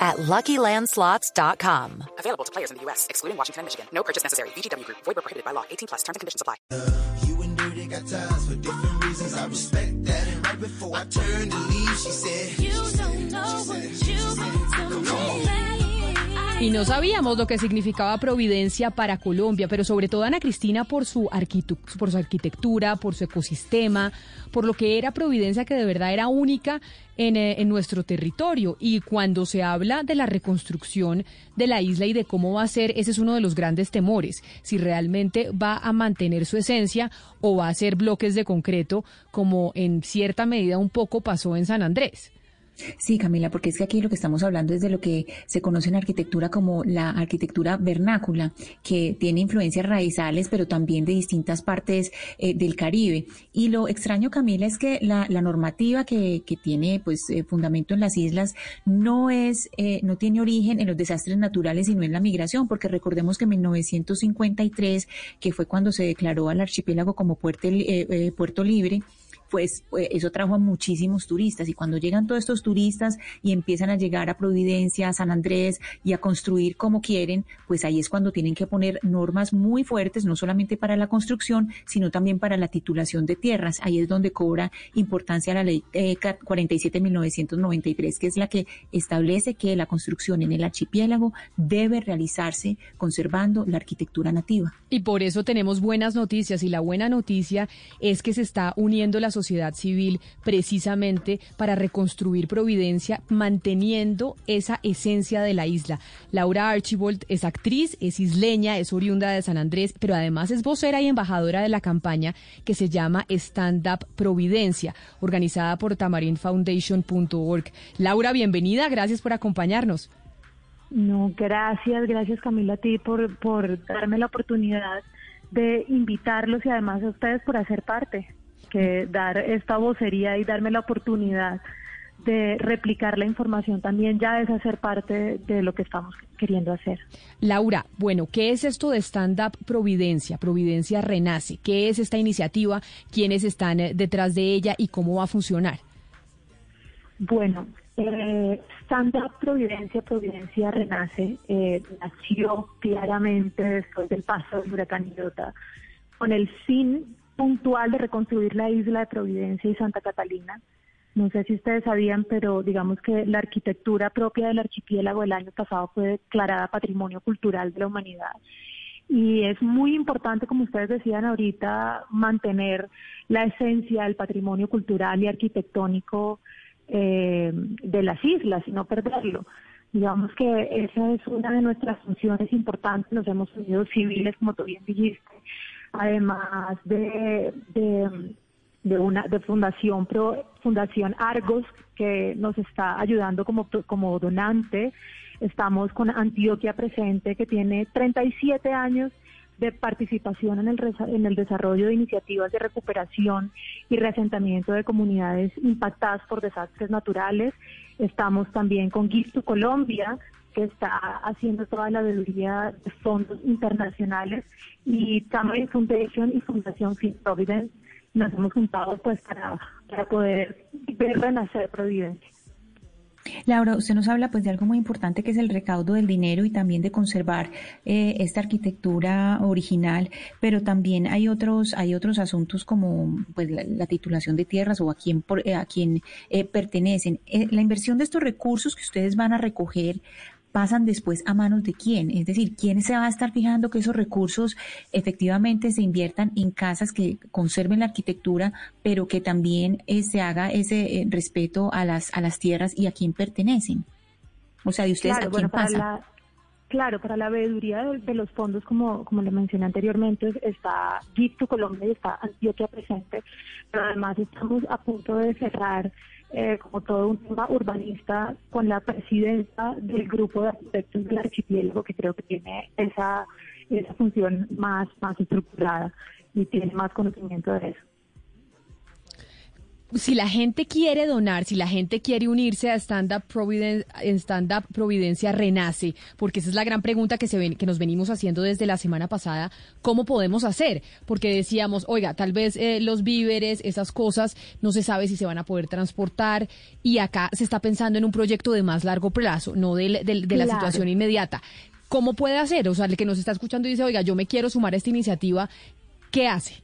at LuckyLandSlots.com. Available to players in the U.S., excluding Washington and Michigan. No purchase necessary. VGW Group. Void where prohibited by law. 18 plus. Terms and conditions apply. You and Dirty got ties for different reasons. I respect that. And right before I turned to leave, she said, Y no sabíamos lo que significaba Providencia para Colombia, pero sobre todo Ana Cristina por su, por su arquitectura, por su ecosistema, por lo que era Providencia que de verdad era única en, eh, en nuestro territorio. Y cuando se habla de la reconstrucción de la isla y de cómo va a ser, ese es uno de los grandes temores, si realmente va a mantener su esencia o va a ser bloques de concreto, como en cierta medida un poco pasó en San Andrés. Sí, Camila, porque es que aquí lo que estamos hablando es de lo que se conoce en arquitectura como la arquitectura vernácula, que tiene influencias raizales, pero también de distintas partes eh, del Caribe. Y lo extraño, Camila, es que la, la normativa que, que tiene pues eh, fundamento en las islas no es, eh, no tiene origen en los desastres naturales, sino en la migración, porque recordemos que en 1953, que fue cuando se declaró al archipiélago como eh, eh, puerto libre, pues eh, eso trajo a muchísimos turistas y cuando llegan todos estos turistas y empiezan a llegar a Providencia, a San Andrés y a construir como quieren, pues ahí es cuando tienen que poner normas muy fuertes, no solamente para la construcción, sino también para la titulación de tierras. Ahí es donde cobra importancia la ley eh, 47.993, que es la que establece que la construcción en el archipiélago debe realizarse conservando la arquitectura nativa. Y por eso tenemos buenas noticias y la buena noticia es que se está uniendo la sociedad civil precisamente para reconstruir Providencia manteniendo esa esencia de la isla. Laura Archibald es actriz, es isleña, es oriunda de San Andrés, pero además es vocera y embajadora de la campaña que se llama Stand Up Providencia, organizada por tamarinfoundation.org. Laura, bienvenida, gracias por acompañarnos. No, gracias, gracias Camila a ti por, por darme la oportunidad de invitarlos y además a ustedes por hacer parte, que dar esta vocería y darme la oportunidad de replicar la información también ya es hacer parte de lo que estamos queriendo hacer. Laura, bueno, ¿qué es esto de Stand Up Providencia? Providencia Renace. ¿Qué es esta iniciativa? ¿Quiénes están eh, detrás de ella y cómo va a funcionar? Bueno, eh, Stand Up Providencia, Providencia Renace, eh, nació claramente después del paso del huracán Iota, con el fin puntual de reconstruir la isla de Providencia y Santa Catalina. No sé si ustedes sabían, pero digamos que la arquitectura propia del archipiélago el año pasado fue declarada Patrimonio Cultural de la Humanidad. Y es muy importante, como ustedes decían ahorita, mantener la esencia del patrimonio cultural y arquitectónico eh, de las islas y no perderlo. Digamos que esa es una de nuestras funciones importantes. Nos hemos unido civiles, como tú bien dijiste, además de, de, una de Fundación Pro, Fundación Argos, que nos está ayudando como, como donante. Estamos con Antioquia Presente, que tiene 37 años de participación en el, en el desarrollo de iniciativas de recuperación y reasentamiento de comunidades impactadas por desastres naturales. Estamos también con Gift to Colombia, que está haciendo toda la veeduría de fondos internacionales, y Tamarind Foundation y Fundación Fit Providence nos hemos juntado pues para, para poder ver renacer Providencia. Laura, usted nos habla pues de algo muy importante que es el recaudo del dinero y también de conservar eh, esta arquitectura original, pero también hay otros hay otros asuntos como pues la, la titulación de tierras o a quién por, eh, a quién eh, pertenecen. Eh, la inversión de estos recursos que ustedes van a recoger pasan después a manos de quién, es decir, quién se va a estar fijando que esos recursos efectivamente se inviertan en casas que conserven la arquitectura, pero que también eh, se haga ese eh, respeto a las a las tierras y a quién pertenecen. O sea, de ustedes Claro, a quién bueno, pasa. la, claro, para la veeduría de, de los fondos, como, como le mencioné anteriormente, está Gift to Colombia y está Antioquia presente, pero además estamos a punto de cerrar eh, como todo un tema urbanista con la presidenta del grupo de arquitectos del archipiélago, que creo que tiene esa esa función más, más estructurada y tiene más conocimiento de eso si la gente quiere donar, si la gente quiere unirse a Stand Up, Stand Up Providencia Renace, porque esa es la gran pregunta que, se ven, que nos venimos haciendo desde la semana pasada, ¿cómo podemos hacer? Porque decíamos, oiga, tal vez eh, los víveres, esas cosas, no se sabe si se van a poder transportar y acá se está pensando en un proyecto de más largo plazo, no de, de, la situación inmediata. ¿Cómo puede hacer? O sea, el que nos está escuchando dice, oiga, yo me quiero sumar a esta iniciativa, ¿qué hace?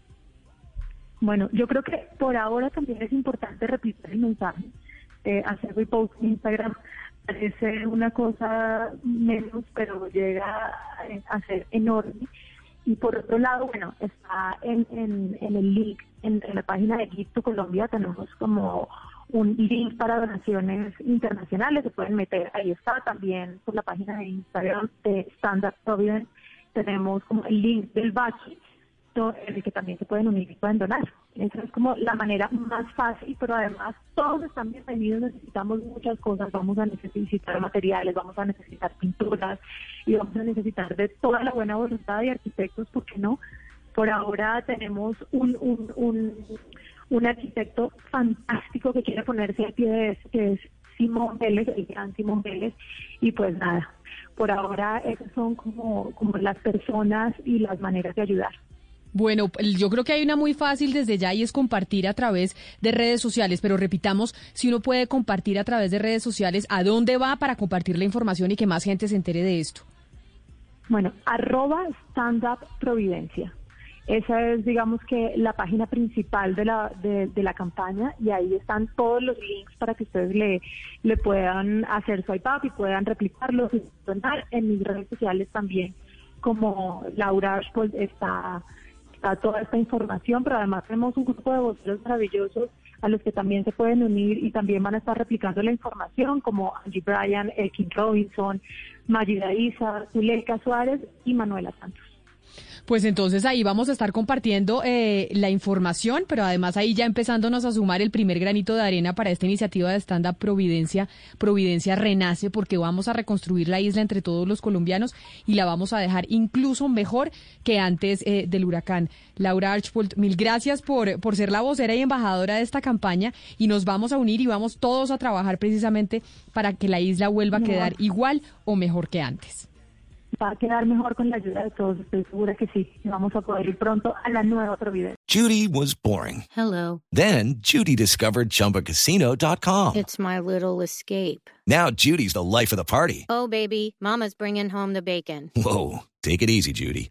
Bueno, yo creo que por ahora también es importante repetir el mensaje. Eh, hacer repost en Instagram parece una cosa menos, pero llega a ser enorme. Y por otro lado, bueno, está en, el link, en, la página de Egipto Colombia, tenemos como un link para donaciones internacionales, se pueden meter, ahí está también por la página de Instagram de Standard Providence, tenemos como el link del Bachi, en el que también se pueden unir y pueden donar. Esa es como la manera más fácil, pero además todos están bienvenidos, necesitamos muchas cosas, vamos a necesitar materiales, vamos a necesitar pinturas y vamos a necesitar de toda la buena voluntad de arquitectos, ¿por qué no? Por ahora tenemos un, un, un, un arquitecto fantástico que quiere ponerse al pie de eso, que es Simón Vélez, el gran Simón Vélez, y pues nada, por ahora esas son como, como las personas y las maneras de ayudar. Bueno, yo creo que hay una muy fácil desde ya y es compartir a través de redes sociales, pero repitamos, si uno puede compartir a través de redes sociales, ¿a dónde va para compartir la información y que más gente se entere de esto? Bueno, arroba Stand Providencia. Esa es, digamos que, la página principal de la, de, la campaña y ahí están todos los links para que ustedes le, le puedan hacer swipe up y puedan replicarlos en mis redes sociales también, como Laura Ashford está está toda esta información, pero además tenemos un grupo de voceros maravillosos a los que también se pueden unir y también van a estar replicando la información, como Angie Bryan, Elkin Robinson, Magida Isa, Zuleika Suárez y Manuela Santos. Pues entonces ahí vamos a estar compartiendo eh, la información, pero además ahí ya empezándonos a sumar el primer granito de arena para esta iniciativa de Stand Up Providencia, Providencia Renace, porque vamos a reconstruir la isla entre todos los colombianos y la vamos a dejar incluso mejor que antes eh, del huracán. Laura Archbold, mil gracias por, por ser la vocera y embajadora de esta campaña y nos vamos a unir y vamos todos a trabajar precisamente para que la isla vuelva a quedar igual o mejor que antes va a quedar mejor con la ayuda de todos. Estoy segura que sí. Vamos a poder ir pronto a la nueva Providencia. Judy was boring. Hello. Then Judy discovered ChumbaCasino.com. It's my little escape. Now Judy's the life of the party. Oh, baby, Mama's bringing home the bacon. Whoa, take it easy, Judy.